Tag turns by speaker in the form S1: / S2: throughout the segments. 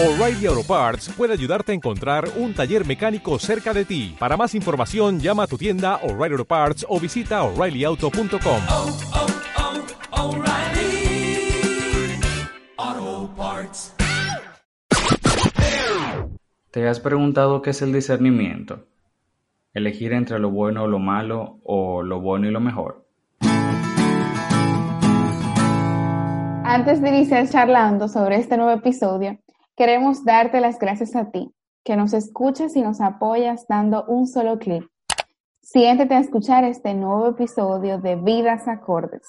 S1: O'Reilly Auto Parts puede ayudarte a encontrar un taller mecánico cerca de ti. Para más información, llama a tu tienda O'Reilly Auto Parts o visita oreillyauto.com.
S2: oh, oh, Parts.
S3: ¿Te has preguntado qué es el discernimiento? ¿Elegir entre lo bueno o lo malo o lo bueno y lo mejor?
S4: Antes de iniciar charlando sobre este nuevo episodio, queremos darte las gracias a ti, que nos escuchas y nos apoyas dando un solo clic. Siéntete a escuchar este nuevo episodio de Vidas Acordes.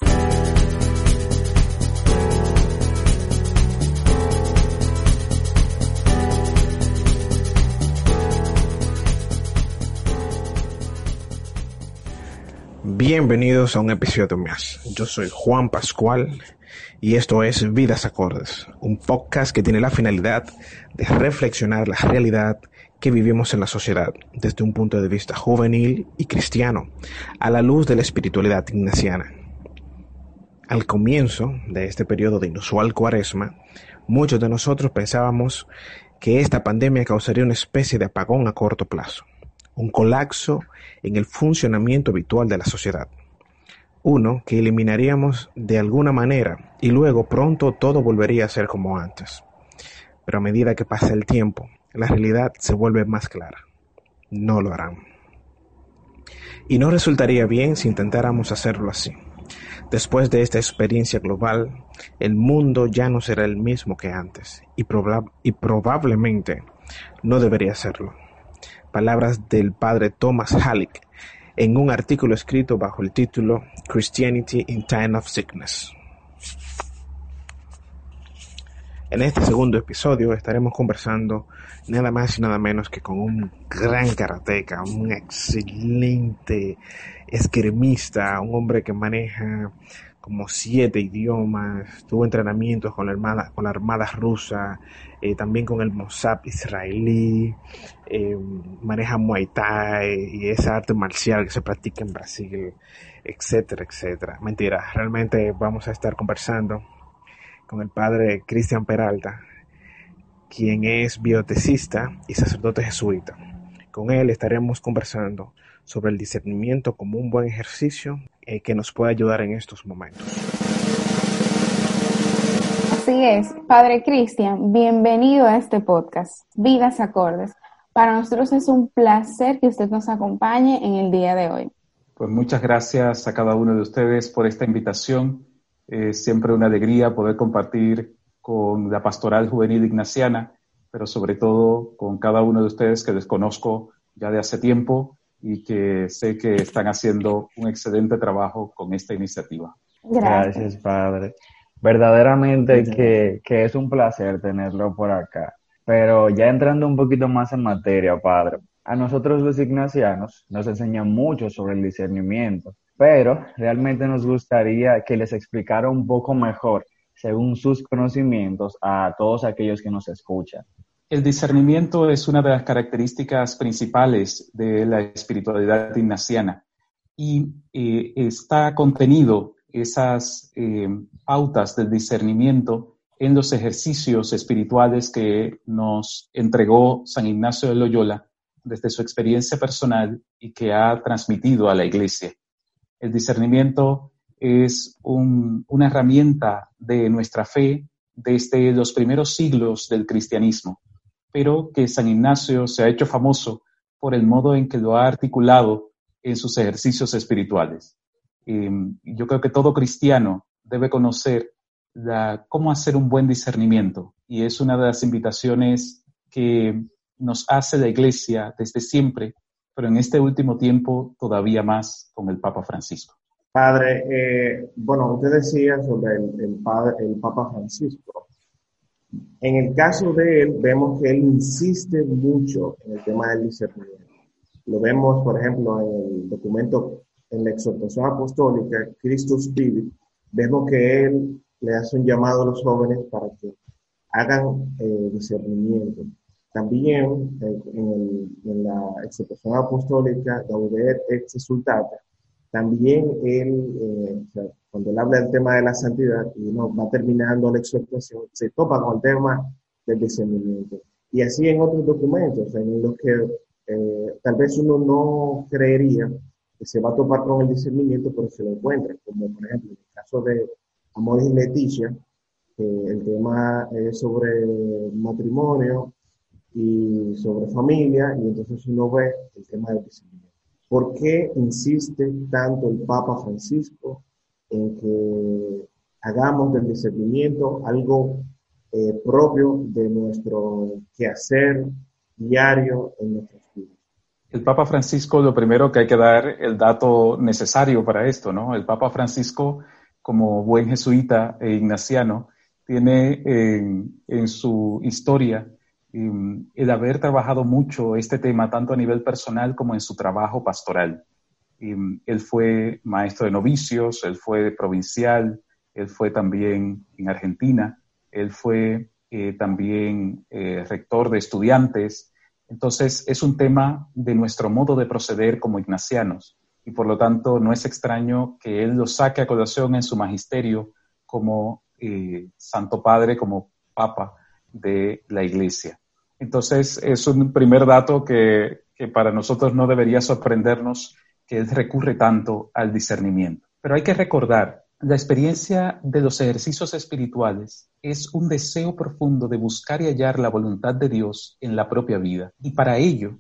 S5: Bienvenidos a un episodio más. Yo soy Juan Pascual y esto es Vidas Acordes, un podcast que tiene la finalidad de reflexionar la realidad que vivimos en la sociedad desde un punto de vista juvenil y cristiano, a la luz de la espiritualidad ignaciana. Al comienzo de este periodo de inusual cuaresma, muchos de nosotros pensábamos que esta pandemia causaría una especie de apagón a corto plazo, un colapso en el funcionamiento habitual de la sociedad. Uno que eliminaríamos de alguna manera y luego pronto todo volvería a ser como antes. Pero a medida que pasa el tiempo, la realidad se vuelve más clara. No lo harán. Y no resultaría bien si intentáramos hacerlo así. Después de esta experiencia global, el mundo ya no será el mismo que antes y, y probablemente no debería serlo. Palabras del padre Thomas Halleck en un artículo escrito bajo el título Christianity in Time of Sickness. En este segundo episodio estaremos conversando nada más y nada menos que con un gran karateca, un excelente esgrimista, un hombre que maneja como siete idiomas, tuvo entrenamientos con la Armada, con la armada rusa, eh, también con el Mossad israelí, eh, maneja Muay Thai y esa arte marcial que se practica en Brasil, etcétera, etcétera. Mentira, realmente vamos a estar conversando con el padre Cristian Peralta, quien es biotecista y sacerdote jesuita. Con él estaremos conversando sobre el discernimiento como un buen ejercicio eh, que nos puede ayudar en estos momentos.
S4: Así es, Padre Cristian, bienvenido a este podcast, Vidas Acordes. Para nosotros es un placer que usted nos acompañe en el día de hoy.
S6: Pues muchas gracias a cada uno de ustedes por esta invitación. Es siempre una alegría poder compartir con la pastoral juvenil ignaciana, pero sobre todo con cada uno de ustedes que desconozco ya de hace tiempo y que sé que están haciendo un excelente trabajo con esta iniciativa.
S3: Gracias, Gracias Padre. Verdaderamente que, que, es un placer tenerlo por acá. Pero ya entrando un poquito más en materia, Padre, a nosotros los ignacianos nos enseñan mucho sobre el discernimiento, pero realmente nos gustaría que les explicara un poco mejor, según sus conocimientos, a todos aquellos que nos escuchan.
S6: El discernimiento es una de las características principales de la espiritualidad ignaciana y eh, está contenido esas eh, pautas del discernimiento en los ejercicios espirituales que nos entregó San Ignacio de Loyola desde su experiencia personal y que ha transmitido a la Iglesia. El discernimiento es un, una herramienta de nuestra fe desde los primeros siglos del cristianismo pero que San Ignacio se ha hecho famoso por el modo en que lo ha articulado en sus ejercicios espirituales. Eh, yo creo que todo cristiano debe conocer cómo hacer un buen discernimiento y es una de las invitaciones que nos hace la Iglesia desde siempre, pero en este último tiempo todavía más con el Papa Francisco.
S5: Padre, eh, bueno, usted decía sobre el Papa Francisco. En el caso de él, vemos que él insiste mucho en el tema del discernimiento. Lo vemos, por ejemplo, en el documento, en la exhortación apostólica, Christus Spirit, vemos que él le hace un llamado a los jóvenes para que hagan eh, discernimiento. También eh, en, el, en, la exhortación apostólica, Gaudet ex exultate, también él, eh, cuando habla del tema de la santidad y uno va terminando la exhortación, se topa con el tema
S7: del discernimiento. Y así en otros documentos en los que eh, tal vez uno no creería que se va a topar con el discernimiento, pero se lo encuentra, como por ejemplo en el caso de Amor y Leticia, el tema es sobre matrimonio y sobre familia, y entonces uno ve el tema del discernimiento. ¿Por qué insiste tanto el Papa Francisco en que hagamos del discernimiento algo eh, propio de nuestro quehacer diario en nuestras vidas?
S6: El Papa Francisco, lo primero que hay que dar el dato necesario para esto, ¿no? El Papa Francisco, como buen jesuita e ignaciano, tiene en, su historia el haber trabajado mucho este tema, tanto a nivel personal como en su trabajo pastoral. Em, él fue maestro de novicios, él fue provincial, él fue también en Argentina, él fue eh, también eh, rector de estudiantes. Entonces, es un tema de nuestro modo de proceder como ignacianos y por lo tanto no es extraño que él lo saque a colación en su magisterio como eh, Santo Padre como Papa de la Iglesia. Entonces, es un primer dato que, para nosotros no debería sorprendernos que recurre tanto al discernimiento. Pero hay que recordar, la experiencia de los ejercicios espirituales es un deseo profundo de buscar y hallar la voluntad de Dios en la propia vida. Y para ello,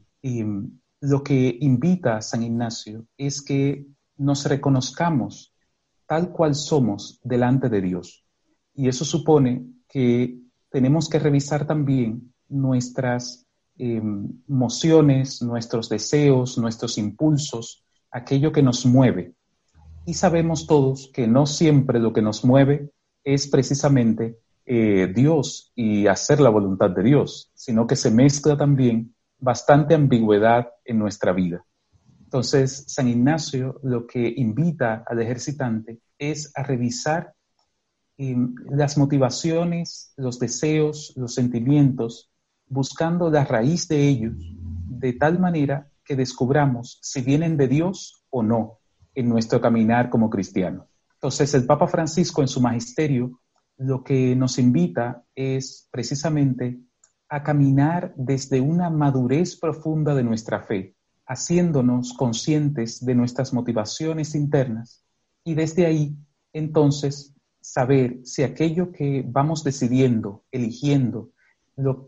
S6: lo que invita a San Ignacio es que nos reconozcamos tal cual somos delante de Dios. Y eso supone que tenemos que revisar también nuestras emociones, nuestros deseos, nuestros impulsos, aquello que nos mueve. Y sabemos todos que no siempre lo que nos mueve es precisamente eh, Dios y hacer la voluntad de Dios, sino que se mezcla también bastante ambigüedad en nuestra vida. Entonces, San Ignacio lo que invita al ejercitante es a revisar las motivaciones, los deseos, los sentimientos, buscando la raíz de ellos, de tal manera que descubramos si vienen de Dios o no en nuestro caminar como cristianos. Entonces, el Papa Francisco en su magisterio lo que nos invita es precisamente a caminar desde una madurez profunda de nuestra fe, haciéndonos conscientes de nuestras motivaciones internas y desde ahí, entonces, saber si aquello que vamos decidiendo, eligiendo,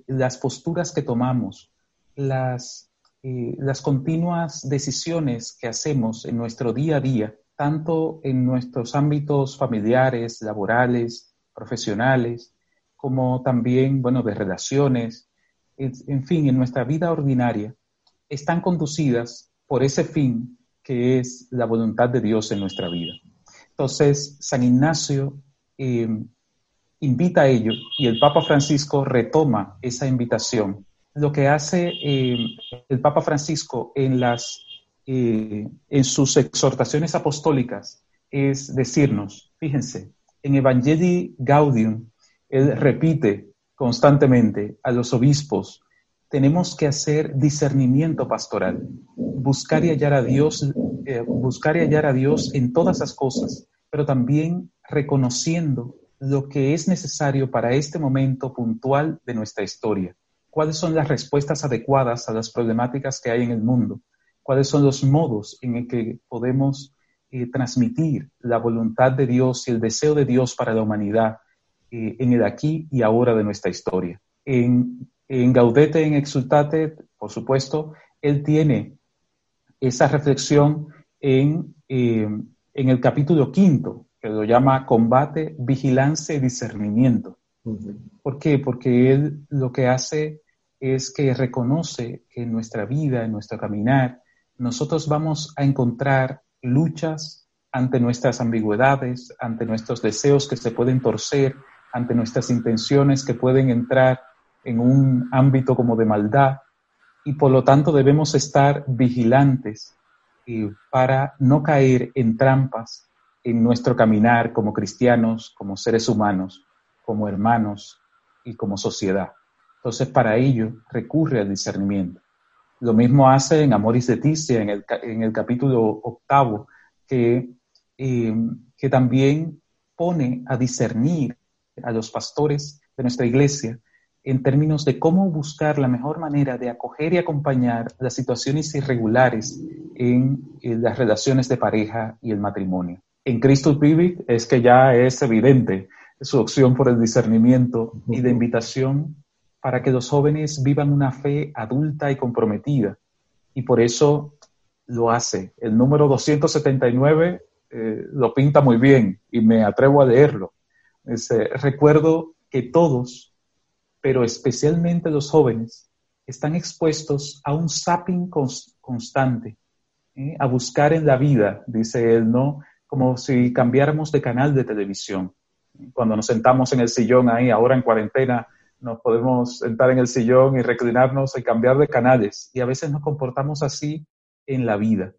S6: las posturas que tomamos, las, eh, las continuas decisiones que hacemos en nuestro día a día, tanto en nuestros ámbitos familiares, laborales, profesionales, como también, bueno, de relaciones, en fin, en nuestra vida ordinaria, están conducidas por ese fin que es la voluntad de Dios en nuestra vida. Entonces, San Ignacio eh, invita a ello y el Papa Francisco retoma esa invitación. Lo que hace eh, el Papa Francisco en, las, eh, en sus exhortaciones apostólicas es decirnos, fíjense, en Evangelii Gaudium, él repite constantemente a los obispos, tenemos que hacer discernimiento pastoral, buscar y hallar a Dios, buscar y hallar a Dios en todas las cosas, pero también reconociendo lo que es necesario para este momento puntual de nuestra historia. ¿Cuáles son las respuestas adecuadas a las problemáticas que hay en el mundo? ¿Cuáles son los modos en el que podemos eh, transmitir la voluntad de Dios y el deseo de Dios para la humanidad eh, en el aquí y ahora de nuestra historia? En, en Gaudete, en Exultate, por supuesto, él tiene esa reflexión en, eh, en el capítulo quinto, que lo llama combate, vigilancia y discernimiento. ¿Por qué? Porque él lo que hace es que reconoce que en nuestra vida, en nuestro caminar, nosotros vamos a encontrar luchas ante nuestras ambigüedades, ante nuestros deseos que se pueden torcer, ante nuestras intenciones que pueden entrar en un ámbito como de maldad, y por lo tanto debemos estar vigilantes para no caer en trampas en nuestro caminar como cristianos, como seres humanos, como hermanos y como sociedad. Entonces, para ello recurre al discernimiento. Lo mismo hace en Amoris Leticia, en el, en el capítulo octavo, que, eh, que también pone a discernir a los pastores de nuestra iglesia en términos de cómo buscar la mejor manera de acoger y acompañar las situaciones irregulares en, en las relaciones de pareja y el matrimonio. En Cristo Pivot es que ya es evidente su opción por el discernimiento y de invitación para que los jóvenes vivan una fe adulta y comprometida. Y por eso lo hace. El número 279 eh, lo pinta muy bien y me atrevo a leerlo. recuerdo que todos, pero especialmente los jóvenes, están expuestos a un zapping constante, ¿eh? a buscar en la vida, dice él, ¿no? Como si cambiáramos de canal de televisión. Cuando nos sentamos en el sillón ahí, ahora en cuarentena, nos podemos sentar en el sillón y reclinarnos y cambiar de canales. Y a veces nos comportamos así en la vida.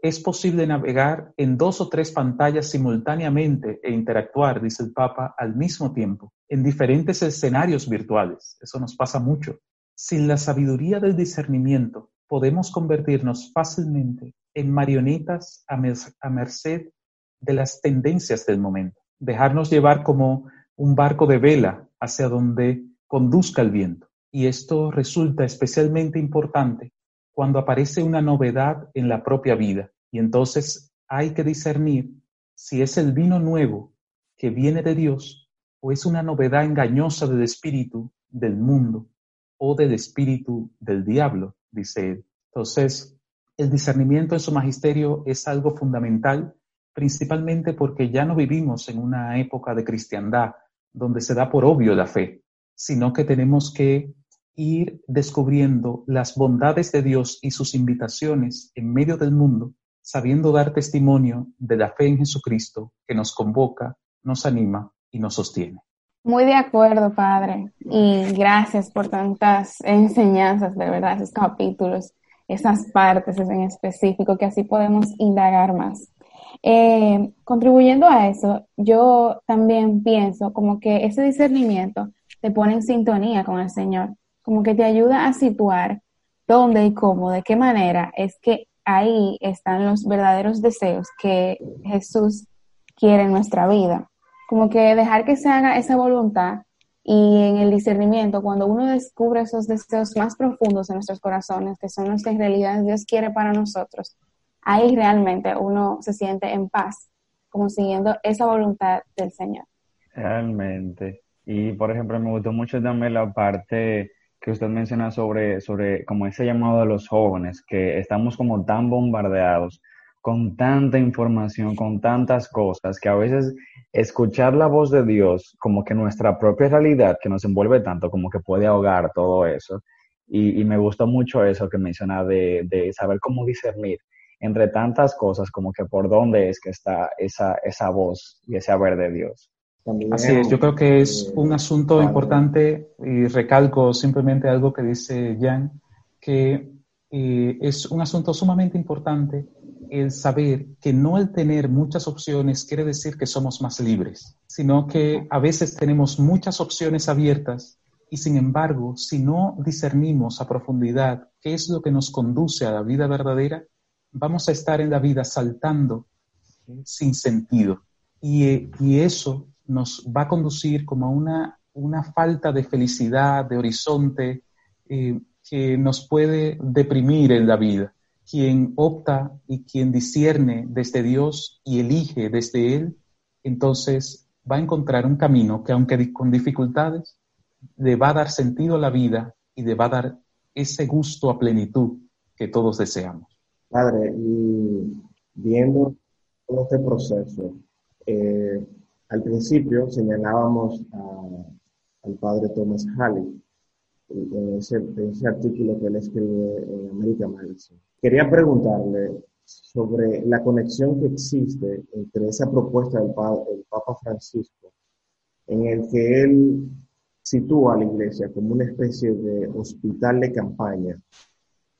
S6: Es posible navegar en dos o tres pantallas simultáneamente e interactuar, dice el Papa, al mismo tiempo, en diferentes escenarios virtuales. Eso nos pasa mucho. Sin la sabiduría del discernimiento, podemos convertirnos fácilmente en marionetas a, merced de las tendencias del momento. Dejarnos llevar como un barco de vela hacia donde conduzca el viento. Y esto resulta especialmente importante cuando aparece una novedad en la propia vida. Y entonces hay que discernir si es el vino nuevo que viene de Dios o es una novedad engañosa del espíritu del mundo o del espíritu del diablo, dice él. Entonces, el discernimiento en su magisterio es algo fundamental, principalmente porque ya no vivimos en una época de cristiandad donde se da por obvio la fe, sino que tenemos que ir descubriendo las bondades de Dios y sus invitaciones en medio del mundo, sabiendo dar testimonio de la fe en Jesucristo que nos convoca, nos anima y nos sostiene.
S4: Muy de acuerdo, Padre, y gracias por tantas enseñanzas, de verdad, esos capítulos, esas partes en específico, que así podemos indagar más. Eh, contribuyendo a eso, yo también pienso como que ese discernimiento te pone en sintonía con el Señor como que te ayuda a situar dónde y cómo, de qué manera es que ahí están los verdaderos deseos que Jesús quiere en nuestra vida. Como que dejar que se haga esa voluntad y en el discernimiento, cuando uno descubre esos deseos más profundos en nuestros corazones, que son los que en realidad Dios quiere para nosotros, ahí realmente uno se siente en paz, como siguiendo esa voluntad del Señor.
S3: Realmente. Y por ejemplo, me gustó mucho también la parte que usted menciona sobre, sobre como ese llamado de los jóvenes, que estamos como tan bombardeados con tanta información, con tantas cosas, que a veces escuchar la voz de Dios, como que nuestra propia realidad, que nos envuelve tanto, como que puede ahogar todo eso. Y, y me gustó mucho eso que menciona de, de, saber cómo discernir entre tantas cosas, como que por dónde es que está esa, esa voz y ese haber de Dios.
S6: Así es, yo creo que es un asunto importante y recalco simplemente algo que dice Jan, que eh, es un asunto sumamente importante el saber que no el tener muchas opciones quiere decir que somos más libres, sino que a veces tenemos muchas opciones abiertas y sin embargo, si no discernimos a profundidad qué es lo que nos conduce a la vida verdadera, vamos a estar en la vida saltando sin sentido. Y, y eso nos va a conducir como a una, una falta de felicidad, de horizonte, eh, que nos puede deprimir en la vida. Quien opta y quien discierne desde Dios y elige desde Él, entonces va a encontrar un camino que aunque con dificultades, le va a dar sentido a la vida y le va a dar ese gusto a plenitud que todos deseamos.
S7: Padre, y viendo todo este proceso, eh, al principio señalábamos al padre Thomas Halley en ese, artículo que él escribe en América Magazine. Quería preguntarle sobre la conexión que existe entre esa propuesta del Papa Francisco, en el que él sitúa a la iglesia como una especie de hospital de campaña,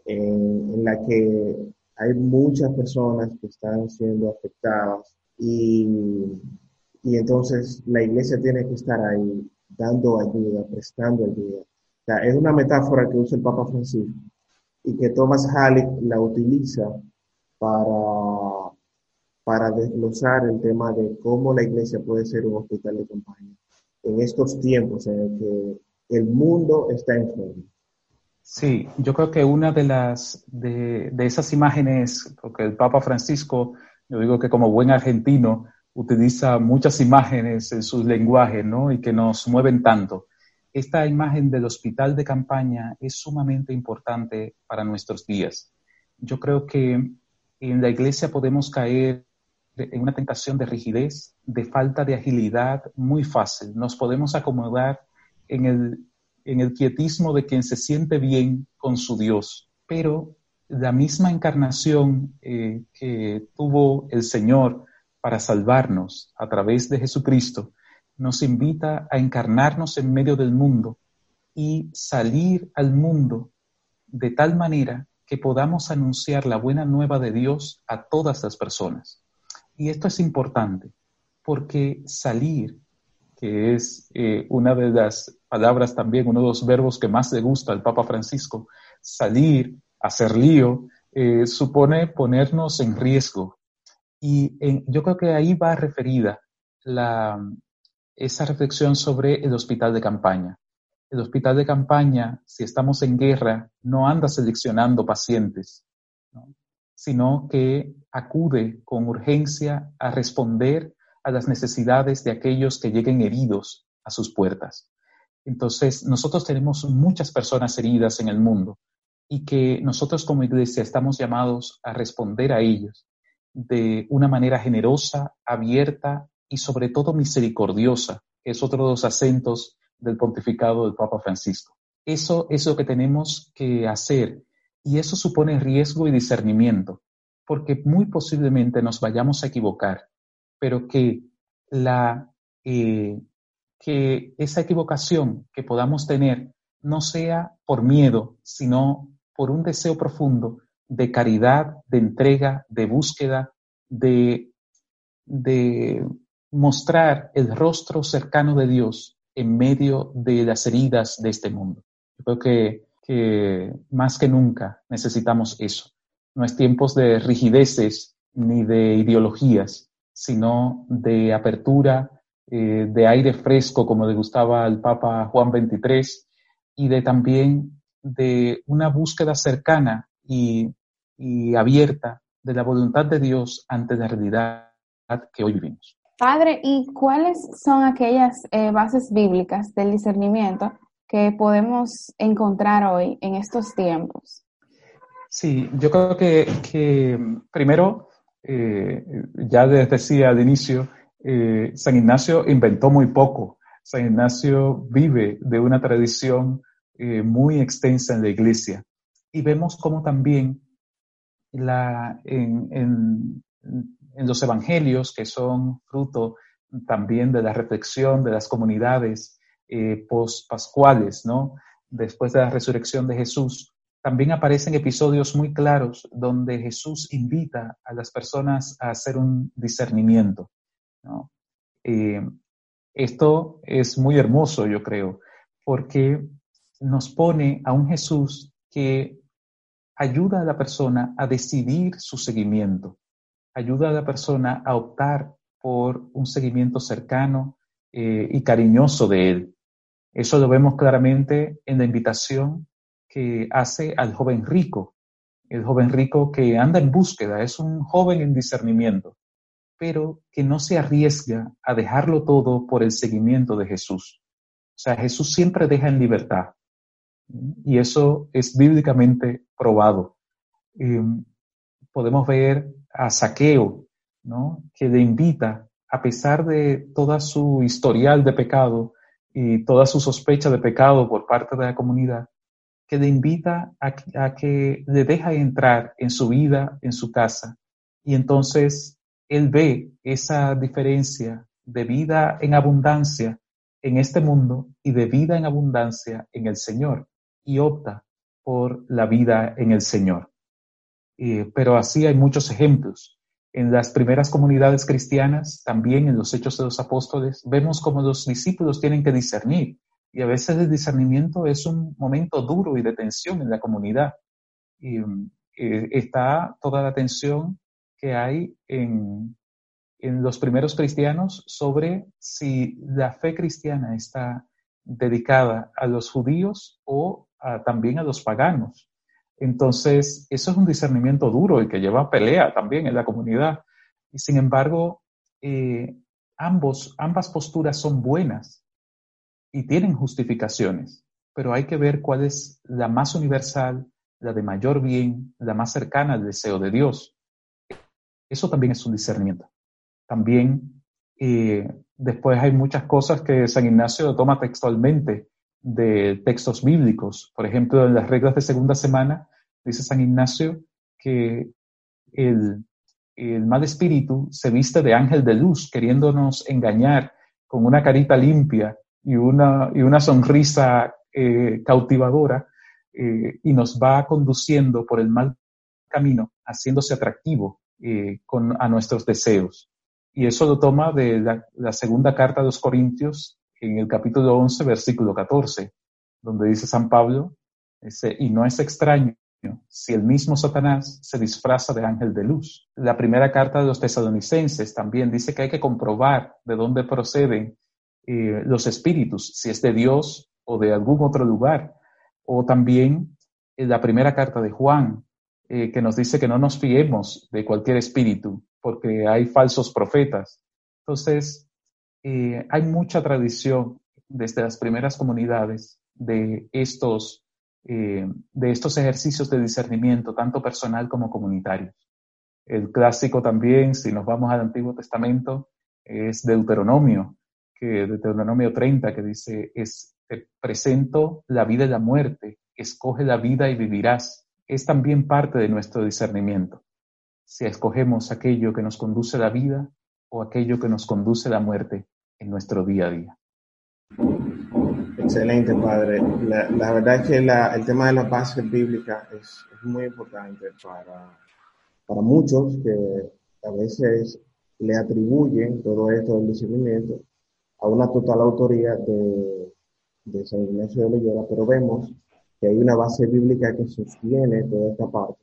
S7: en la que hay muchas personas que están siendo afectadas y y entonces la iglesia tiene que estar ahí dando ayuda, prestando ayuda. O sea, es una metáfora que usa el Papa Francisco y que Thomas Halleck la utiliza para, para desglosar el tema de cómo la iglesia puede ser un hospital de campaña en estos tiempos en el que el mundo está enfermo.
S6: Sí, yo creo que una de las de, de, esas imágenes, porque el Papa Francisco, yo digo que como buen argentino, utiliza muchas imágenes en su lenguaje, ¿no? Y que nos mueven tanto. Esta imagen del hospital de campaña es sumamente importante para nuestros días. Yo creo que en la iglesia podemos caer en una tentación de rigidez, de falta de agilidad muy fácil. Nos podemos acomodar en el en el quietismo de quien se siente bien con su Dios, pero la misma encarnación eh, que tuvo el Señor para salvarnos a través de Jesucristo, nos invita a encarnarnos en medio del mundo y salir al mundo de tal manera que podamos anunciar la buena nueva de Dios a todas las personas. Y esto es importante, porque salir que es eh, una de las palabras también, uno de los verbos que más le gusta al Papa Francisco, salir, hacer lío, eh, supone ponernos en riesgo. Y yo creo que ahí va referida la, esa reflexión sobre el hospital de campaña. El hospital de campaña, si estamos en guerra, no anda seleccionando pacientes, sino que acude con urgencia a responder a las necesidades de aquellos que lleguen heridos a sus puertas. Entonces, nosotros tenemos muchas personas heridas en el mundo y que nosotros como iglesia estamos llamados a responder a ellos de una manera generosa, abierta y sobre todo misericordiosa, es otro de los acentos del pontificado del Papa Francisco. Eso es lo que tenemos que hacer y eso supone riesgo y discernimiento, porque muy posiblemente nos vayamos a equivocar pero que, la, eh, que esa equivocación que podamos tener no sea por miedo, sino por un deseo profundo de caridad, de entrega, de búsqueda, de, de mostrar el rostro cercano de Dios en medio de las heridas de este mundo. Creo que, más que nunca necesitamos eso. No es tiempos de rigideces ni de ideologías, sino de apertura, eh, de aire fresco, como le gustaba al Papa Juan XXIII, y de también de una búsqueda cercana y, abierta de la voluntad de Dios ante la realidad que hoy vivimos.
S4: Padre, ¿y cuáles son aquellas eh, bases bíblicas del discernimiento que podemos encontrar hoy en estos tiempos?
S6: Sí, yo creo que, primero eh, ya les decía al inicio, eh, San Ignacio inventó muy poco. San Ignacio vive de una tradición muy extensa en la iglesia. Y vemos cómo también la, en, en, en los evangelios, que son fruto también de la reflexión de las comunidades eh, post-pascuales, ¿no? Después de la resurrección de Jesús, también aparecen episodios muy claros donde Jesús invita a las personas a hacer un discernimiento. Eh, esto es muy hermoso, yo creo, porque nos pone a un Jesús que ayuda a la persona a decidir su seguimiento, ayuda a la persona a optar por un seguimiento cercano eh, y cariñoso de él. Eso lo vemos claramente en la invitación que hace al joven rico, el joven rico que anda en búsqueda, es un joven en discernimiento, pero que no se arriesga a dejarlo todo por el seguimiento de Jesús. O sea, Jesús siempre deja en libertad. Y eso es bíblicamente probado. Em, podemos ver a Saqueo, ¿no? que le invita, a pesar de toda su historial de pecado y toda su sospecha de pecado por parte de la comunidad, que le invita a, que le deja entrar en su vida, en su casa. Y entonces él ve esa diferencia de vida en abundancia en este mundo y de vida en abundancia en el Señor y opta por la vida en el Señor. Pero así hay muchos ejemplos. En las primeras comunidades cristianas, también en los Hechos de los Apóstoles, vemos cómo los discípulos tienen que discernir y a veces el discernimiento es un momento duro y de tensión en la comunidad. Y eh, está toda la tensión que hay en, en los primeros cristianos sobre si la fe cristiana está dedicada a los judíos o también a los paganos. Entonces, eso es un discernimiento duro y que lleva a pelea también en la comunidad. Y sin embargo, eh, ambos, ambas posturas son buenas y tienen justificaciones, pero hay que ver cuál es la más universal, la de mayor bien, la más cercana al deseo de Dios. Eso también es un discernimiento. También eh, después hay muchas cosas que San Ignacio toma textualmente de textos bíblicos. Por ejemplo, en las reglas de segunda semana dice San Ignacio que el, mal espíritu se viste de ángel de luz, queriéndonos engañar con una carita limpia y una, y una sonrisa eh, cautivadora eh, y nos va conduciendo por el mal camino, haciéndose atractivo eh, con, a nuestros deseos. Y eso lo toma de la, la, segunda carta de los Corintios en el capítulo 11, versículo 14, donde dice San Pablo, y no es extraño si el mismo Satanás se disfraza de ángel de luz. La primera carta de los tesalonicenses también dice que hay que comprobar de dónde proceden eh, los espíritus, si es de Dios o de algún otro lugar. O también en la primera carta de Juan, eh, que nos dice que no nos fiemos de cualquier espíritu, porque hay falsos profetas. Entonces, eh, hay mucha tradición desde las primeras comunidades de estos, eh, de estos ejercicios de discernimiento, tanto personal como comunitarios. El clásico también, si nos vamos al Antiguo Testamento, es Deuteronomio, que Deuteronomio 30, que dice, es, te presento la vida y la muerte, escoge la vida y vivirás. Es también parte de nuestro discernimiento. Si escogemos aquello que nos conduce a la vida o aquello que nos conduce a la muerte en nuestro día a día.
S7: Excelente, padre. La, verdad es que el tema de la base bíblica es, muy importante para, para muchos que a veces le atribuyen todo esto del discernimiento a una total autoría de, de San Ignacio de Loyola, pero vemos que hay una base bíblica que sostiene toda esta parte.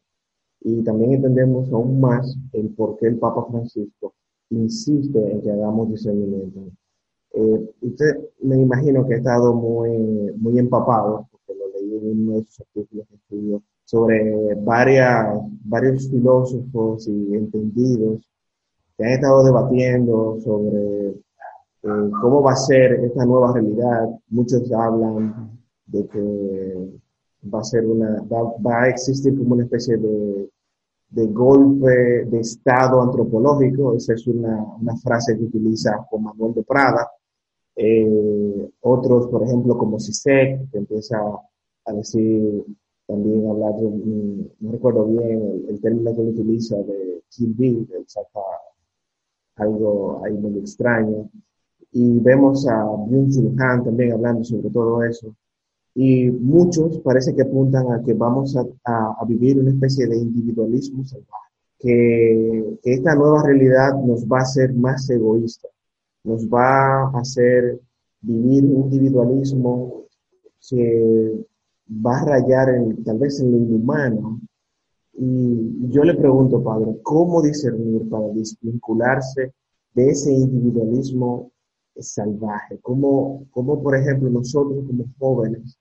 S7: Y también entendemos aún más el por qué el Papa Francisco insiste en que hagamos discernimiento. Eh, usted me imagino que ha estado muy, muy empapado, porque lo leí en uno de sus artículos que escribió, sobre varias, varios filósofos y entendidos que han estado debatiendo sobre eh, cómo va a ser esta nueva realidad. Muchos hablan de que va a ser una, va, va a existir como una especie de de golpe de estado antropológico, esa es una, una frase que utiliza Juan Manuel de Prada, eh, otros, por ejemplo, como Sisek, que empieza a decir, también hablar, de, no recuerdo bien el, término que él utiliza de Kill Bill, él saca algo ahí medio extraño. Y vemos a Byung-Chul Han también hablando sobre todo eso. Y muchos parece que apuntan a que vamos a, a, vivir una especie de individualismo salvaje, que, que esta nueva realidad nos va a hacer más egoístas nos va a hacer vivir un individualismo que va a rayar en, tal vez en lo inhumano. Y yo le pregunto, Padre, ¿cómo discernir para desvincularse de ese individualismo salvaje? ¿Cómo, cómo por ejemplo, nosotros como jóvenes,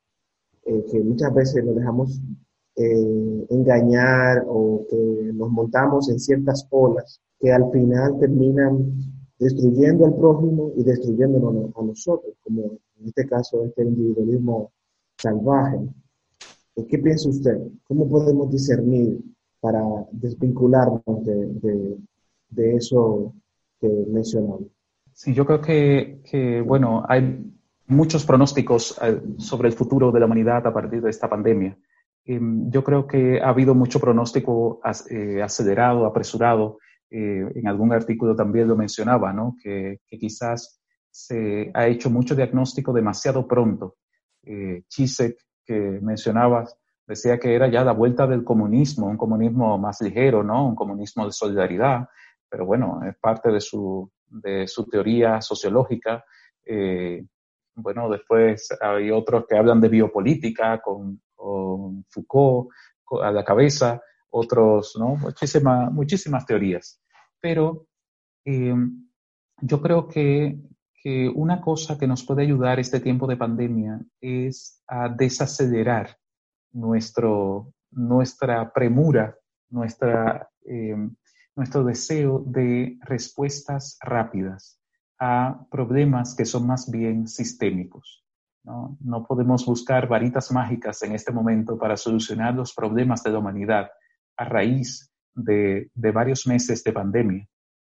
S7: eh, que muchas veces nos dejamos eh, engañar o que nos montamos en ciertas olas que al final terminan destruyendo al prójimo y destruyéndonos a nosotros, como en este caso este individualismo salvaje. ¿Qué piensa usted? ¿Cómo podemos discernir para desvincularnos de, de, eso que mencionamos?
S6: Sí, yo creo que, que, bueno, hay muchos pronósticos eh, sobre el futuro de la humanidad a partir de esta pandemia. Em, yo creo que ha habido mucho pronóstico eh, acelerado, apresurado, eh, en algún artículo también lo mencionaba, ¿no? que, quizás se ha hecho mucho diagnóstico demasiado pronto. Eh, Chisek, que mencionabas, decía que era ya la vuelta del comunismo, un comunismo más ligero, ¿no? un comunismo de solidaridad, pero bueno, es parte de su, de su teoría sociológica. Eh, bueno, después hay otros que hablan de biopolítica con, con Foucault a la cabeza otros, ¿no? Muchísimas, muchísimas teorías. Pero eh, yo creo que, que una cosa que nos puede ayudar este tiempo de pandemia es a desacelerar nuestro, nuestra premura, nuestra, eh, nuestro deseo de respuestas rápidas a problemas que son más bien sistémicos. ¿no? no podemos buscar varitas mágicas en este momento para solucionar los problemas de la humanidad a raíz de, de varios meses de pandemia.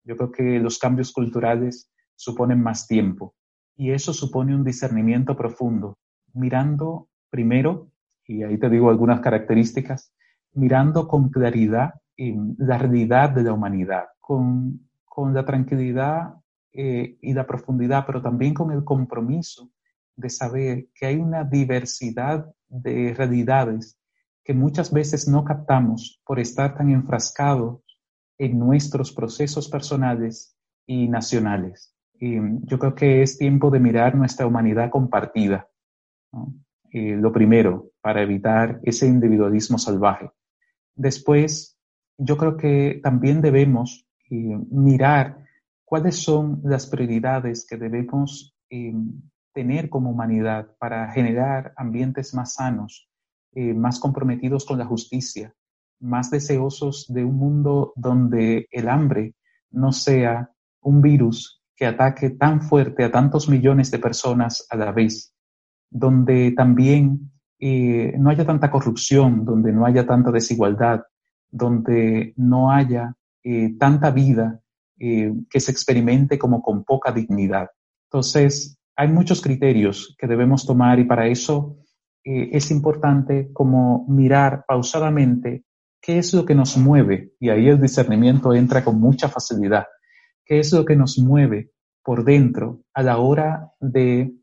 S6: Yo creo que los cambios culturales suponen más tiempo y eso supone un discernimiento profundo, mirando primero, y ahí te digo algunas características, mirando con claridad la realidad de la humanidad, con, con la tranquilidad eh, y la profundidad, pero también con el compromiso de saber que hay una diversidad de realidades que muchas veces no captamos por estar tan enfrascados en nuestros procesos personales y nacionales. Y yo creo que es tiempo de mirar nuestra humanidad compartida. Eh, lo primero, para evitar ese individualismo salvaje. Después, yo creo que también debemos eh, mirar cuáles son las prioridades que debemos eh, tener como humanidad para generar ambientes más sanos, eh, más comprometidos con la justicia, más deseosos de un mundo donde el hambre no sea un virus que ataque tan fuerte a tantos millones de personas a la vez, donde también eh, no haya tanta corrupción, donde no haya tanta desigualdad, donde no haya eh, tanta vida que se experimente como con poca dignidad. Entonces, hay muchos criterios que debemos tomar y para eso eh, es importante como mirar pausadamente qué es lo que nos mueve, y ahí el discernimiento entra con mucha facilidad, qué es lo que nos mueve por dentro a la hora de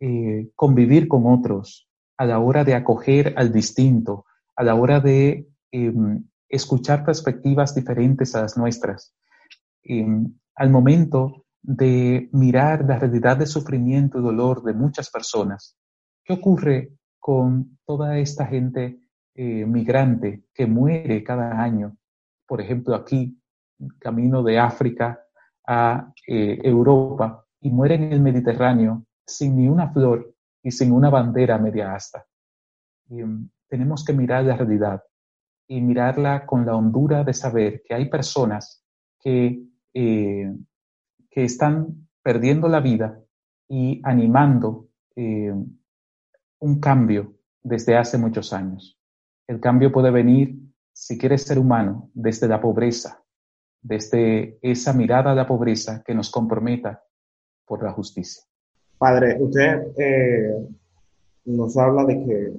S6: eh, convivir con otros, a la hora de acoger al distinto, a la hora de em, escuchar perspectivas diferentes a las nuestras. Em, al momento de mirar la realidad de sufrimiento y dolor de muchas personas, ¿qué ocurre con toda esta gente eh, migrante que muere cada año. Por ejemplo, aquí, camino de África a eh, Europa y muere en el Mediterráneo sin ni una flor y sin una bandera media asta. Mm, tenemos que mirar la realidad y mirarla con la hondura de saber que hay personas que, eh, que están perdiendo la vida y animando un cambio desde hace muchos años. El cambio puede venir, si quieres ser humano, desde la pobreza, desde esa mirada a la pobreza que nos comprometa por la justicia.
S7: Padre, usted eh, nos habla de que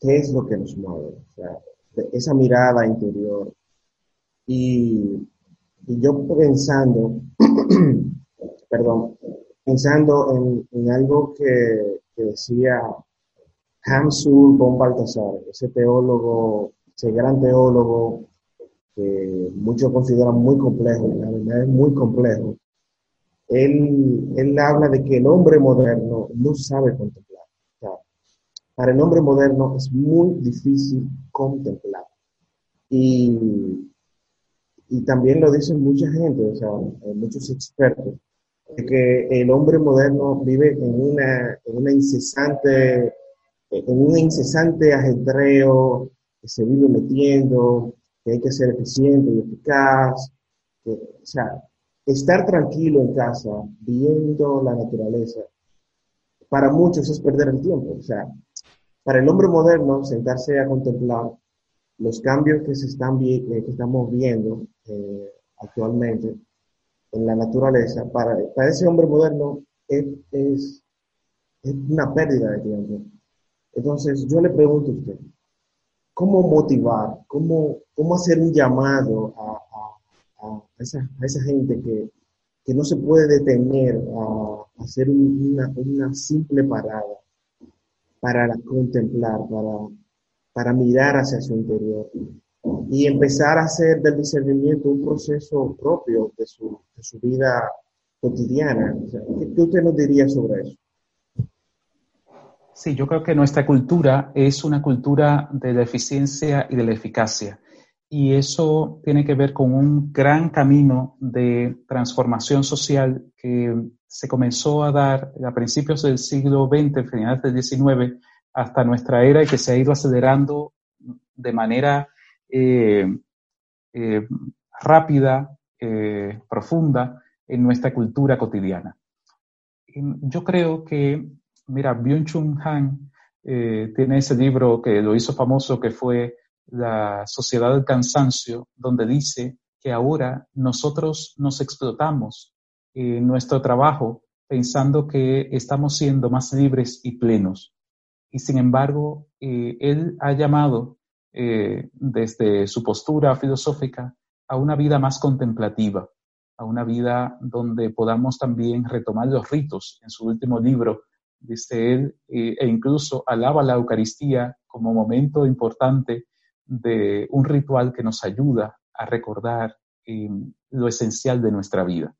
S7: qué es lo que nos mueve, esa mirada interior. Y, yo pensando, perdón, pensando en algo que, que decía Hamsul von Baltasar, ese teólogo, ese gran teólogo que muchos consideran muy complejo, la verdad es muy complejo. Él, él habla de que el hombre moderno no sabe contemplar. para el hombre moderno es muy difícil contemplar. Y, y también lo dicen mucha gente, o sea, muchos expertos, que el hombre moderno vive en una, en una incesante, en un incesante ajetreo que se vive metiendo, que hay que ser eficiente y eficaz. o sea, estar tranquilo en casa, viendo la naturaleza, para muchos es perder el tiempo. O sea, para el hombre moderno, sentarse a contemplar los cambios que, se están eh, que estamos viendo eh, actualmente, en la naturaleza, para, para ese hombre moderno es, es, una pérdida de tiempo. Entonces, yo le pregunto a usted, ¿cómo motivar, cómo, cómo hacer un llamado a, a, esa, a esa, gente que, que, no se puede detener a, hacer una, una, simple parada para contemplar, para, para mirar hacia su interior? Y empezar a hacer del discernimiento un proceso propio de su, de su vida cotidiana. ¿qué, usted nos diría sobre eso?
S6: Sí, yo creo que nuestra cultura es una cultura de la eficiencia y de la eficacia. y eso tiene que ver con un gran camino de transformación social que se comenzó a dar a principios del siglo XX, finales del XIX, hasta nuestra era y que se ha ido acelerando de manera rápida, eh, profunda en nuestra cultura cotidiana. Yo creo que, mira, Byung-Chun Han tiene ese libro que lo hizo famoso, que fue La Sociedad del Cansancio, donde dice que ahora nosotros nos explotamos en nuestro trabajo pensando que estamos siendo más libres y plenos. Y sin embargo, él ha llamado eh, desde su postura filosófica a una vida más contemplativa, a una vida donde podamos también retomar los ritos. En su último libro, dice él, eh, e incluso alaba la Eucaristía como momento importante de un ritual que nos ayuda a recordar eh, lo esencial de nuestra vida.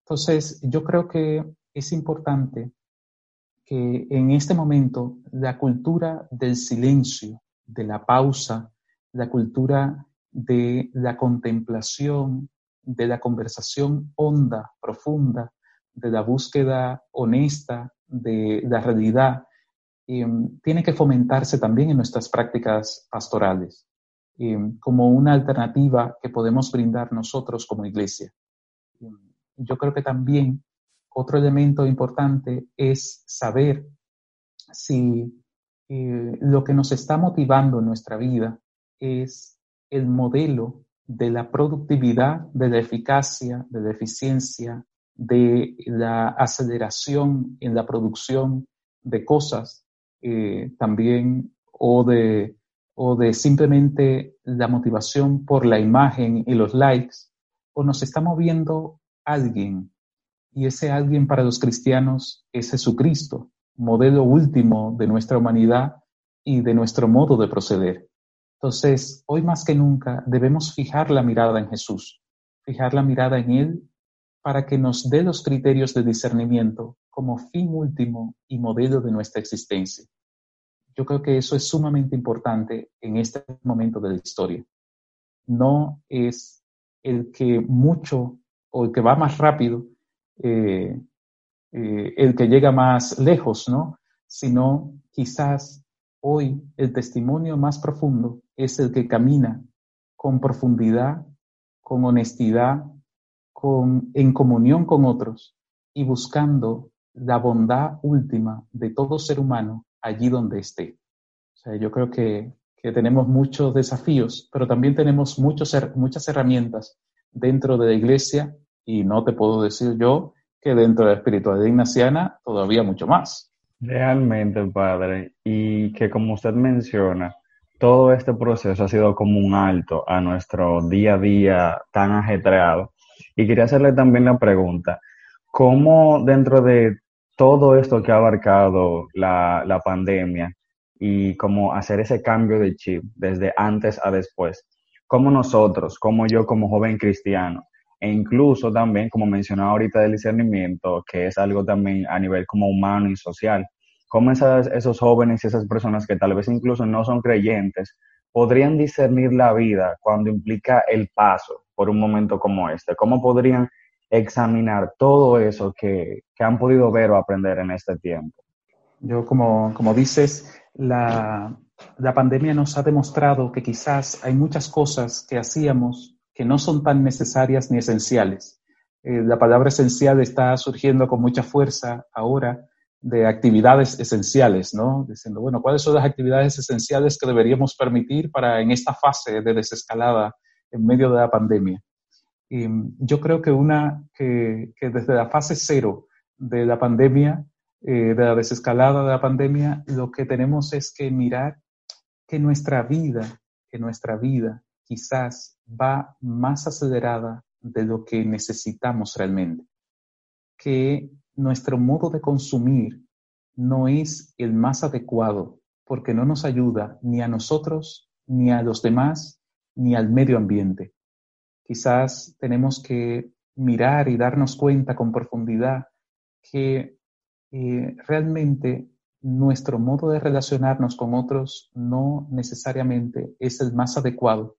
S6: Entonces, yo creo que es importante que en este momento la cultura del silencio, de la pausa, la cultura de la contemplación, de la conversación honda, profunda, de la búsqueda honesta de la realidad, em, tiene que fomentarse también en nuestras prácticas pastorales, em, como una alternativa que podemos brindar nosotros como iglesia. Em, yo creo que también otro elemento importante es saber si eh, lo que nos está motivando en nuestra vida es el modelo de la productividad, de la eficacia, de la eficiencia, de la aceleración en la producción de cosas, eh, también, o de, o de simplemente la motivación por la imagen y los likes, o nos está moviendo alguien, y ese alguien para los cristianos es Jesucristo, modelo último de nuestra humanidad y de nuestro modo de proceder. Entonces, hoy más que nunca debemos fijar la mirada en Jesús, fijar la mirada en Él para que nos dé los criterios de discernimiento como fin último y modelo de nuestra existencia. Yo creo que eso es sumamente importante en este momento de la historia. No es el que mucho o el que va más rápido eh, eh, el que llega más lejos, ¿no? Sino quizás hoy el testimonio más profundo es el que camina con profundidad, con honestidad, con, en comunión con otros y buscando la bondad última de todo ser humano allí donde esté. O sea, yo creo que, que tenemos muchos desafíos, pero también tenemos muchos, muchas herramientas dentro de la iglesia y no te puedo decir yo que dentro de la espiritualidad ignaciana todavía mucho más.
S3: Realmente, padre, y que como usted menciona, todo este proceso ha sido como un alto a nuestro día a día tan ajetreado. Y quería hacerle también la pregunta, ¿cómo dentro de todo esto que ha abarcado la, la pandemia y cómo hacer ese cambio de chip desde antes a después, cómo nosotros, como yo como joven cristiano, e incluso también, como mencionaba ahorita, del discernimiento, que es algo también a nivel como humano y social. Cómo esas, esos jóvenes y esas personas que tal vez incluso no son creyentes podrían discernir la vida cuando implica el paso por un momento como este. Cómo podrían examinar todo eso que, que han podido ver o aprender en este tiempo.
S6: Yo, como, como dices, la, la pandemia nos ha demostrado que quizás hay muchas cosas que hacíamos que no son tan necesarias ni esenciales. Eh, la palabra esencial está surgiendo con mucha fuerza ahora de actividades esenciales, ¿no? Diciendo, bueno, ¿cuáles son las actividades esenciales que deberíamos permitir para en esta fase de desescalada en medio de la pandemia? Y yo creo que una, que, que desde la fase cero de la pandemia, eh, de la desescalada de la pandemia, lo que tenemos es que mirar que nuestra vida, que nuestra vida quizás va más acelerada de lo que necesitamos realmente, que nuestro modo de consumir no es el más adecuado porque no nos ayuda ni a nosotros, ni a los demás, ni al medio ambiente. Quizás tenemos que mirar y darnos cuenta con profundidad que eh, realmente nuestro modo de relacionarnos con otros no necesariamente es el más adecuado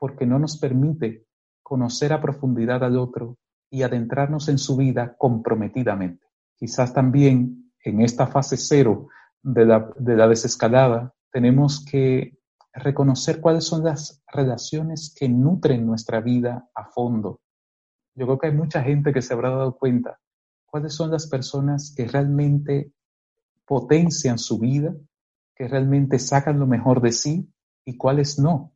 S6: porque no nos permite conocer a profundidad al otro y adentrarnos en su vida comprometidamente. Quizás también en esta fase cero de la, de la desescalada tenemos que reconocer cuáles son las relaciones que nutren nuestra vida a fondo. Yo creo que hay mucha gente que se habrá dado cuenta cuáles son las personas que realmente potencian su vida, que realmente sacan lo mejor de sí y cuáles no.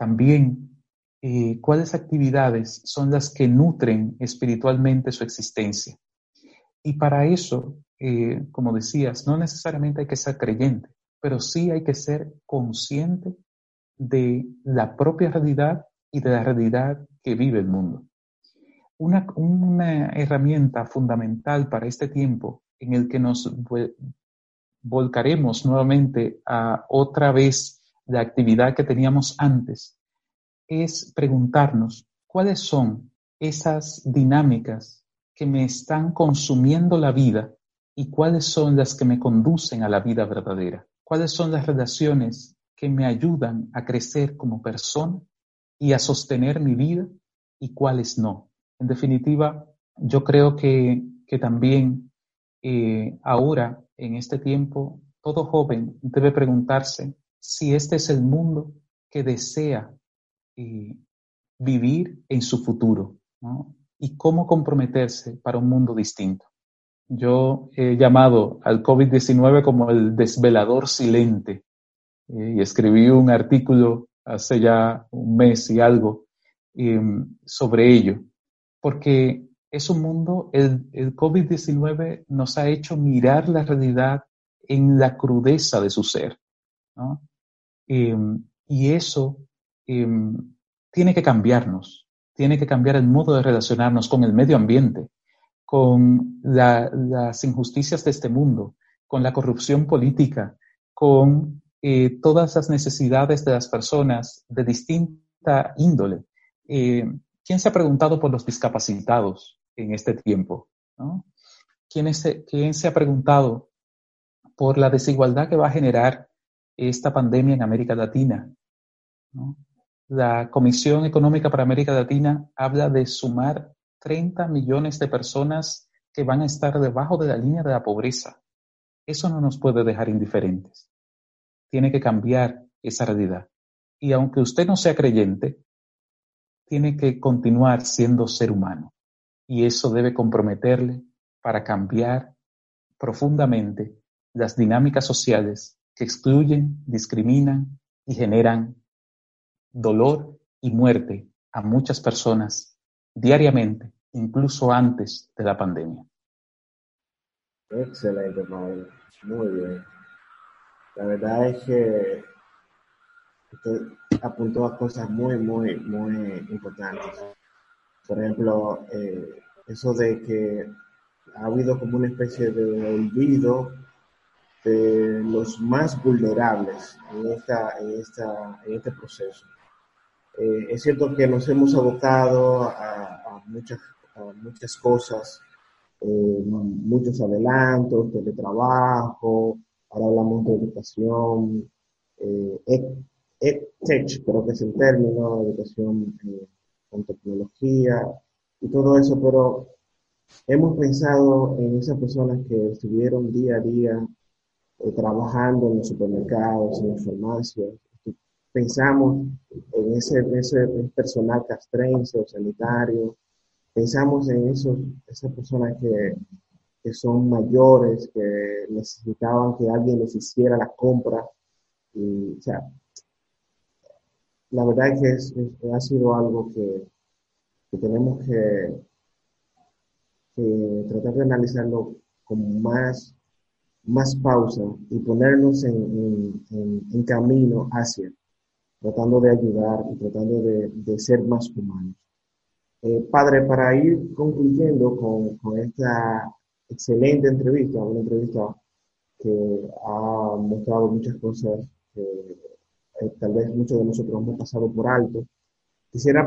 S6: También eh, cuáles actividades son las que nutren espiritualmente su existencia. Y para eso, eh, como decías, no necesariamente hay que ser creyente, pero sí hay que ser consciente de la propia realidad y de la realidad que vive el mundo. Una, una herramienta fundamental para este tiempo en el que nos volcaremos nuevamente a otra vez la actividad que teníamos antes, es preguntarnos cuáles son esas dinámicas que me están consumiendo la vida y cuáles son las que me conducen a la vida verdadera cuáles son las relaciones que me ayudan a crecer como persona y a sostener mi vida y cuáles no. En definitiva, yo creo que, también eh, ahora, en este tiempo, todo joven debe preguntarse si este es el mundo que desea eh, vivir en su futuro y cómo comprometerse para un mundo distinto. Yo he llamado al COVID-19 como el desvelador silente eh, y escribí un artículo hace ya un mes y algo em, sobre ello, porque es un mundo, el, el COVID-19 nos ha hecho mirar la realidad en la crudeza de su ser. Em, y eso em, tiene que cambiarnos, tiene que cambiar el modo de relacionarnos con el medio ambiente, con las injusticias de este mundo, con la corrupción política, con eh, todas las necesidades de las personas de distinta índole. Eh, ¿Quién se ha preguntado por los discapacitados en este tiempo? ¿Quién, ¿Quién, se ha preguntado por la desigualdad que va a generar esta pandemia en América Latina? La Comisión Económica para América Latina habla de sumar 30 millones de personas que van a estar debajo de la línea de la pobreza. Eso no nos puede dejar indiferentes. Tiene que cambiar esa realidad. Y aunque usted no sea creyente, tiene que continuar siendo ser humano. Y eso debe comprometerle para cambiar profundamente las dinámicas sociales que excluyen, discriminan y generan dolor y muerte a muchas personas diariamente, incluso antes de la pandemia.
S7: Excelente, Pablo. Muy bien. La verdad es que usted apuntó a cosas muy, muy, muy importantes. Por ejemplo, eh, eso de que ha habido como una especie de olvido de los más vulnerables en, esta, en, esta, en este proceso. Eh, es cierto que nos hemos abocado a, muchas, muchas cosas, eh, muchos adelantos, teletrabajo, ahora hablamos de educación, eh, EdTech, creo que es el término, educación eh, con tecnología y todo eso, pero hemos pensado en esas personas que estuvieron día a día trabajando en los supermercados, en las farmacias, pensamos en ese, ese personal castrense o sanitario, pensamos en esas personas que, que son mayores, que necesitaban que alguien les hiciera la compra. Y, o sea, la verdad es que ha sido algo que, que tenemos que, que, tratar de analizarlo con más, más pausa y ponernos en, en, en camino hacia tratando de ayudar y tratando de, ser más humanos. Eh, padre, para ir concluyendo con, esta excelente entrevista, una entrevista que ha mostrado muchas cosas que eh, tal vez muchos de nosotros hemos pasado por alto, quisiera,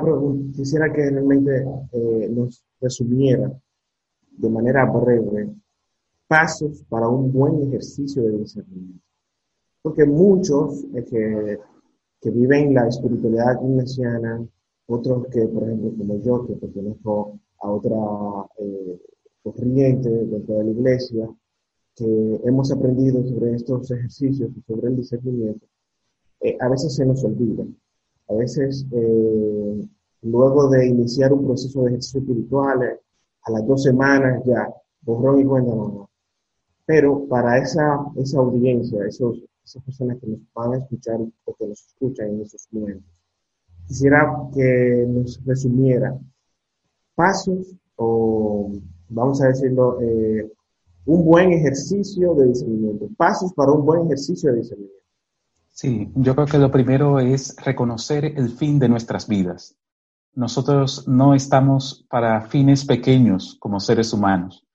S7: quisiera que realmente eh, nos resumiera de manera breve pasos para un buen ejercicio de discernimiento. Porque muchos que que viven la espiritualidad ignaciana, otros que, por ejemplo, como yo, que pertenezco a otra eh, corriente dentro de la iglesia, que hemos aprendido sobre estos ejercicios y sobre el discernimiento, eh, a veces se nos olvida. A veces, eh, luego de iniciar un proceso de ejercicio espiritual, a las dos semanas ya, borrón y cuenta no. Pero para esa, esa audiencia, esos, esas personas que nos van a escuchar o que nos escuchan en esos momentos, quisiera que nos resumiera pasos o, vamos a decirlo, eh, un buen ejercicio de discernimiento, pasos para un buen ejercicio de discernimiento.
S6: Sí, yo creo que lo primero es reconocer el fin de nuestras vidas. Nosotros no estamos para fines pequeños como seres humanos.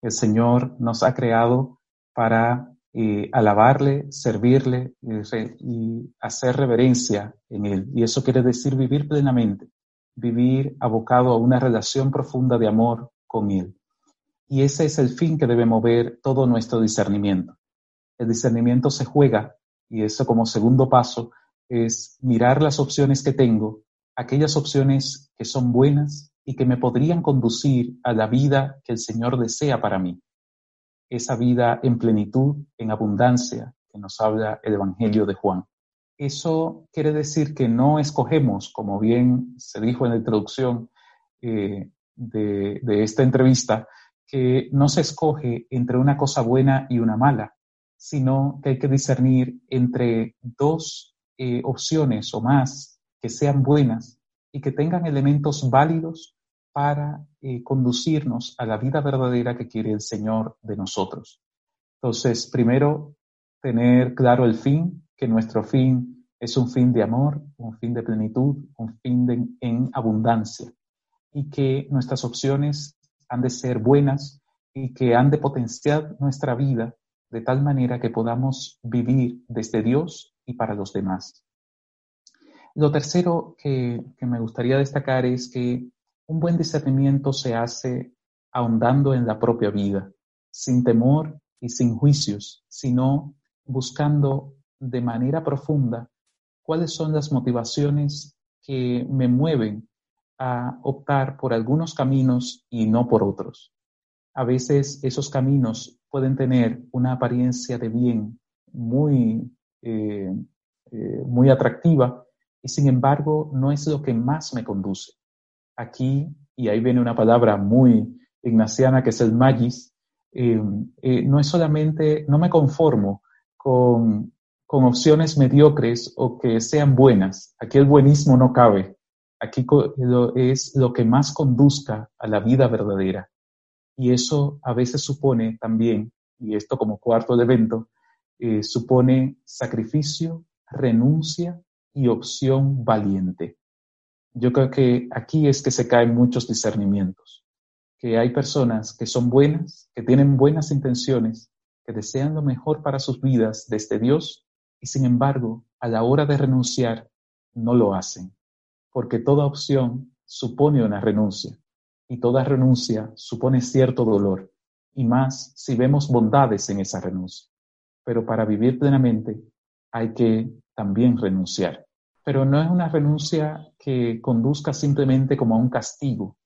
S6: El Señor nos ha creado para eh, alabarle, servirle eh, y hacer reverencia en Él. Y eso quiere decir vivir plenamente, vivir abocado a una relación profunda de amor con Él. Y ese es el fin que debe mover todo nuestro discernimiento. El discernimiento se juega, y eso como segundo paso, es mirar las opciones que tengo, aquellas opciones que son buenas y que me podrían conducir a la vida que el Señor desea para mí. Esa vida en plenitud, en abundancia, que nos habla el Evangelio de Juan. Eso quiere decir que no escogemos, como bien se dijo en la introducción eh, de, esta entrevista, que no se escoge entre una cosa buena y una mala, sino que hay que discernir entre dos eh, opciones o más que sean buenas y que tengan elementos válidos para eh, conducirnos a la vida verdadera que quiere el Señor de nosotros. Entonces, primero, tener claro el fin, que nuestro fin es un fin de amor, un fin de plenitud, un fin de, en abundancia, y que nuestras opciones han de ser buenas y que han de potenciar nuestra vida de tal manera que podamos vivir desde Dios y para los demás. Lo tercero que, me gustaría destacar es que un buen discernimiento se hace ahondando en la propia vida, sin temor y sin juicios, sino buscando de manera profunda cuáles son las motivaciones que me mueven a optar por algunos caminos y no por otros. A veces esos caminos pueden tener una apariencia de bien muy, eh, eh, muy atractiva y sin embargo no es lo que más me conduce. Aquí, y ahí viene una palabra muy ignaciana que es el magis, eh, no es solamente, no me conformo con, con opciones mediocres o que sean buenas. Aquí el buenismo no cabe. Aquí es lo que más conduzca a la vida verdadera. Y eso a veces supone también, y esto como cuarto elemento, eh, supone sacrificio, renuncia y opción valiente. Yo creo que aquí es que se caen muchos discernimientos, que hay personas que son buenas, que tienen buenas intenciones, que desean lo mejor para sus vidas desde Dios y sin embargo, a la hora de renunciar, no lo hacen porque toda opción supone una renuncia y toda renuncia supone cierto dolor, y más si vemos bondades en esa renuncia. Pero para vivir plenamente hay que también renunciar. Pero no es una renuncia que conduzca simplemente como a un castigo,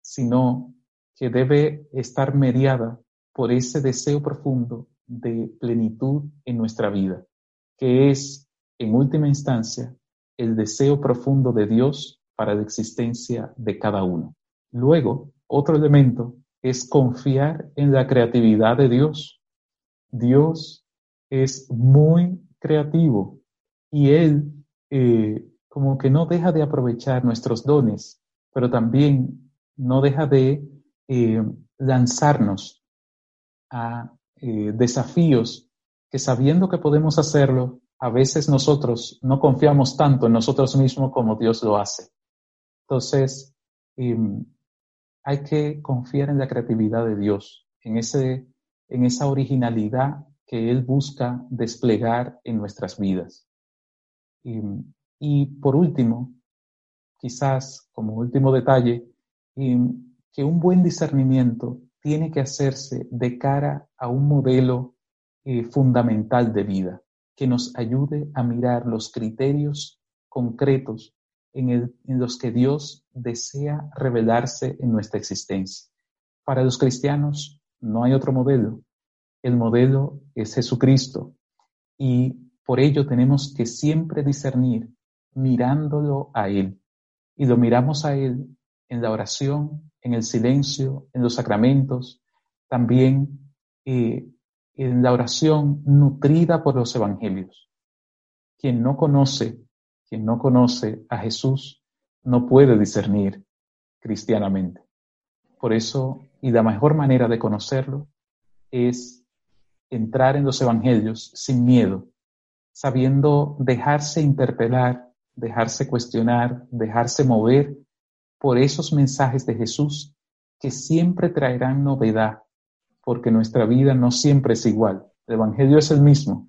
S6: sino que debe estar mediada por ese deseo profundo de plenitud en nuestra vida, que es, en última instancia, el deseo profundo de Dios para la existencia de cada uno. Luego, otro elemento es confiar en la creatividad de Dios. Dios es muy creativo y Él eh, como que no deja de aprovechar nuestros dones, pero también no deja de eh, lanzarnos a eh, desafíos que sabiendo que podemos hacerlo, a veces nosotros no confiamos tanto en nosotros mismos como Dios lo hace. Entonces, em, hay que confiar en la creatividad de Dios, en, ese, en esa originalidad que Él busca desplegar en nuestras vidas. Y por último, quizás como último detalle, em, que un buen discernimiento tiene que hacerse de cara a un modelo eh, fundamental de vida que nos ayude a mirar los criterios concretos en, en los que Dios desea revelarse en nuestra existencia. Para los cristianos no hay otro modelo. El modelo es Jesucristo y por ello tenemos que siempre discernir mirándolo a Él. Y lo miramos a Él en la oración, en el silencio, en los sacramentos, también eh, en la oración nutrida por los evangelios. Quien no conoce, quien no conoce a Jesús, no puede discernir cristianamente. Por eso, y la mejor manera de conocerlo es entrar en los evangelios sin miedo, sabiendo dejarse interpelar, dejarse cuestionar, dejarse mover por esos mensajes de Jesús que siempre traerán novedad, porque nuestra vida no siempre es igual. El Evangelio es el mismo,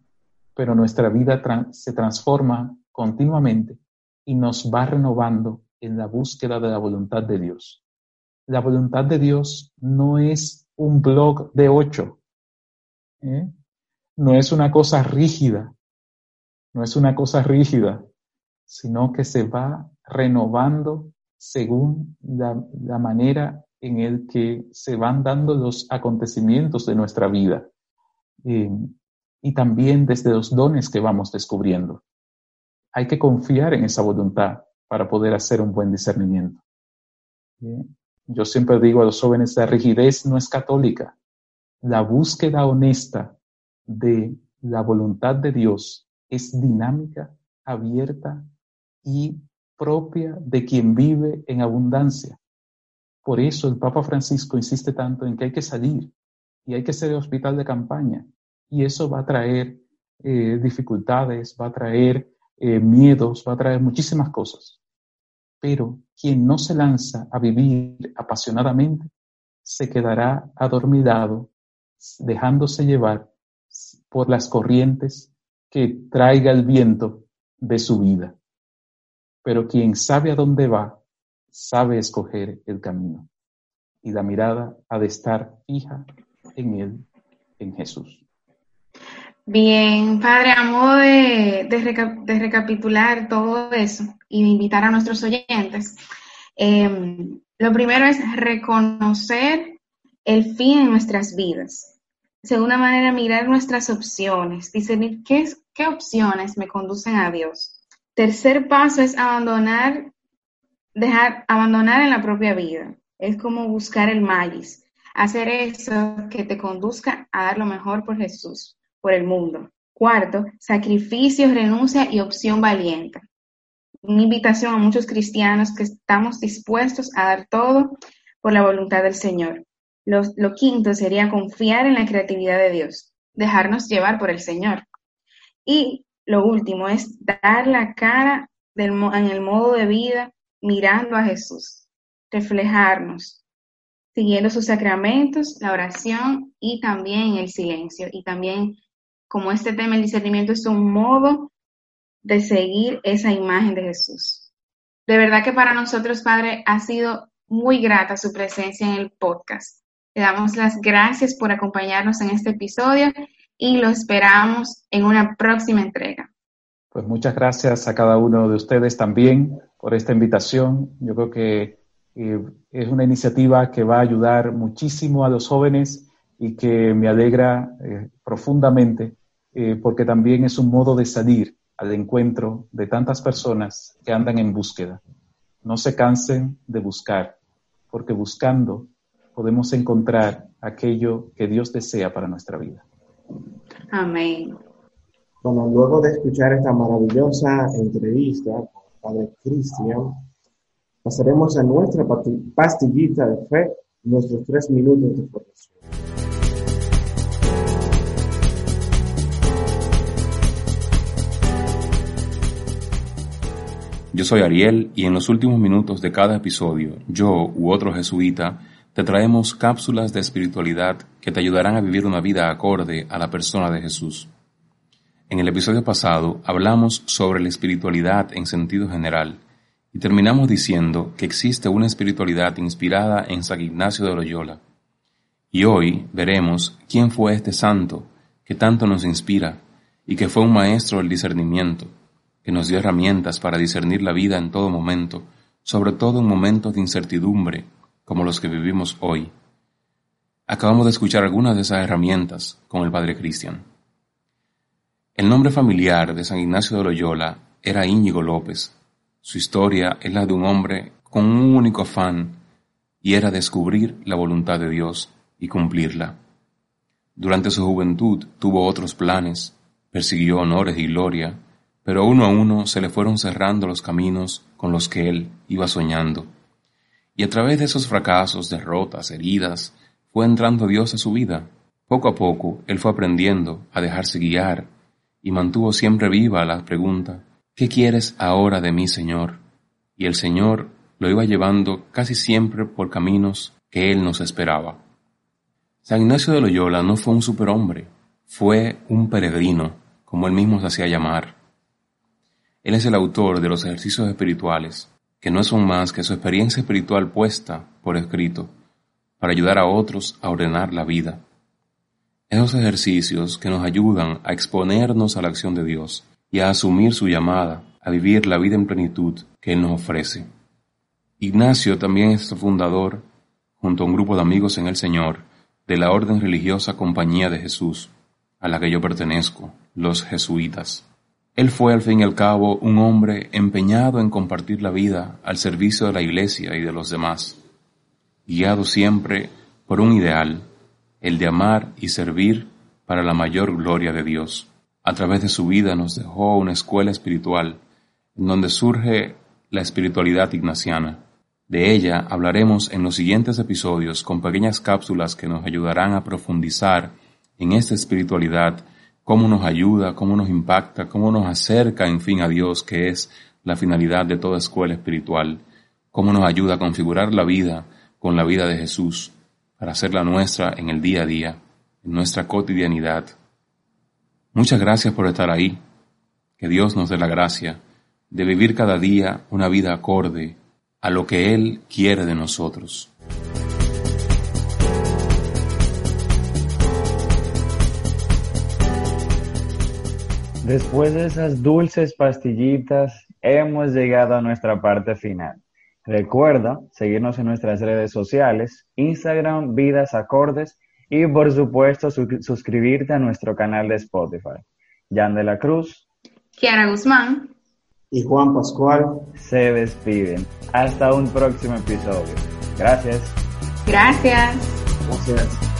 S6: pero nuestra vida se transforma continuamente y nos va renovando en la búsqueda de la voluntad de Dios. La voluntad de Dios no es un blog de ocho, ¿eh? no es una cosa rígida, no es una cosa rígida, sino que se va renovando según la, manera en el que se van dando los acontecimientos de nuestra vida eh, y también desde los dones que vamos descubriendo. Hay que confiar en esa voluntad para poder hacer un buen discernimiento. Yo siempre digo a los jóvenes, la rigidez no es católica. La búsqueda honesta de la voluntad de Dios es dinámica, abierta y propia de quien vive en abundancia. Por eso el Papa Francisco insiste tanto en que hay que salir y hay que ser hospital de campaña. Y eso va a traer eh, dificultades, va a traer eh, miedos, va a traer muchísimas cosas. Pero quien no se lanza a vivir apasionadamente se quedará adormilado, dejándose llevar por las corrientes que traiga el viento de su vida. Pero quien sabe a dónde va, sabe escoger el camino. Y la mirada ha de estar fija en Él, en Jesús.
S4: Bien, padre, a modo de, de, reca- de recapitular todo eso y de invitar a nuestros oyentes, eh, lo primero es reconocer el fin en nuestras vidas. Segunda manera, mirar nuestras opciones, discernir qué, es- qué opciones me conducen a Dios. Tercer paso es abandonar, dejar, abandonar en la propia vida. Es como buscar el maíz, hacer eso que te conduzca a dar lo mejor por Jesús por el mundo. Cuarto, sacrificio, renuncia y opción valiente. Una invitación a muchos cristianos que estamos dispuestos a dar todo por la voluntad del Señor. Lo quinto sería confiar en la creatividad de Dios, dejarnos llevar por el Señor. Y lo último es dar la cara del, en el modo de vida mirando a Jesús, reflejarnos, siguiendo sus sacramentos, la oración y también el silencio. Y también, como este tema, el discernimiento es un modo de seguir esa imagen de Jesús. De verdad que para nosotros, Padre, ha sido muy grata su presencia en el podcast. Le damos las gracias por acompañarnos en este episodio y lo esperamos en una próxima entrega.
S6: Pues muchas gracias a cada uno de ustedes también por esta invitación. Yo creo que eh, es una iniciativa que va a ayudar muchísimo a los jóvenes y que me alegra eh, profundamente eh, porque también es un modo de salir al encuentro de tantas personas que andan en búsqueda. No se cansen de buscar, porque buscando podemos encontrar aquello que Dios desea para nuestra vida.
S4: Amén.
S7: Bueno, luego de escuchar esta maravillosa entrevista con el Padre Cristian, pasaremos a nuestra pastillita de fe, nuestros tres minutos de formación.
S8: Yo soy Ariel y en los últimos minutos de cada episodio, yo u otro jesuita te traemos cápsulas de espiritualidad que te ayudarán a vivir una vida acorde a la persona de Jesús. En el episodio pasado hablamos sobre la espiritualidad en sentido general y terminamos diciendo que existe una espiritualidad inspirada en San Ignacio de Loyola. Y hoy veremos quién fue este santo que tanto nos inspira y que fue un maestro del discernimiento, que nos dio herramientas para discernir la vida en todo momento, sobre todo en momentos de incertidumbre como los que vivimos hoy. Acabamos de escuchar algunas de esas herramientas con el Padre Cristian. El nombre familiar de San Ignacio de Loyola era Íñigo López. Su historia es la de un hombre con un único afán y era descubrir la voluntad de Dios y cumplirla. Durante su juventud tuvo otros planes, persiguió honores y gloria, pero uno a uno se le fueron cerrando los caminos con los que él iba soñando. Y a través de esos fracasos, derrotas, heridas, fue entrando Dios a su vida. Poco a poco él fue aprendiendo a dejarse guiar y mantuvo siempre viva la pregunta, ¿qué quieres ahora de mí, Señor? Y el Señor lo iba llevando casi siempre por caminos que él nos esperaba. San Ignacio de Loyola no fue un superhombre, fue un peregrino, como él mismo se hacía llamar. Él es el autor de los ejercicios espirituales, que no son más que su experiencia espiritual puesta por escrito, para ayudar a otros a ordenar la vida. Esos ejercicios que nos ayudan a exponernos a la acción de Dios y a asumir su llamada a vivir la vida en plenitud que Él nos ofrece. Ignacio también es fundador, junto a un grupo de amigos en el Señor, de la orden religiosa Compañía de Jesús, a la que yo pertenezco, los jesuitas. Él fue al fin y al cabo un hombre empeñado en compartir la vida al servicio de la Iglesia y de los demás, guiado siempre por un ideal, el de amar y servir para la mayor gloria de Dios. A través de su vida nos dejó una escuela espiritual en donde surge la espiritualidad ignaciana. De ella hablaremos en los siguientes episodios con pequeñas cápsulas que nos ayudarán a profundizar en esta espiritualidad cómo nos ayuda, cómo nos impacta, cómo nos acerca, en fin, a Dios, que es la finalidad de toda escuela espiritual, cómo nos ayuda a configurar la vida con la vida de Jesús, para hacerla nuestra en el día a día, en nuestra cotidianidad. Muchas gracias por estar ahí. Que Dios nos dé la gracia de vivir cada día una vida acorde a lo que Él quiere de nosotros.
S3: Después de esas dulces pastillitas, hemos llegado a nuestra parte final. Recuerda seguirnos en nuestras redes sociales, Instagram, Vidas Acordes y por supuesto suscribirte a nuestro canal de Spotify. Jan de la Cruz,
S4: Kiara Guzmán
S7: y Juan Pascual
S3: se despiden. Hasta un próximo episodio. Gracias.
S4: Gracias.
S7: Gracias.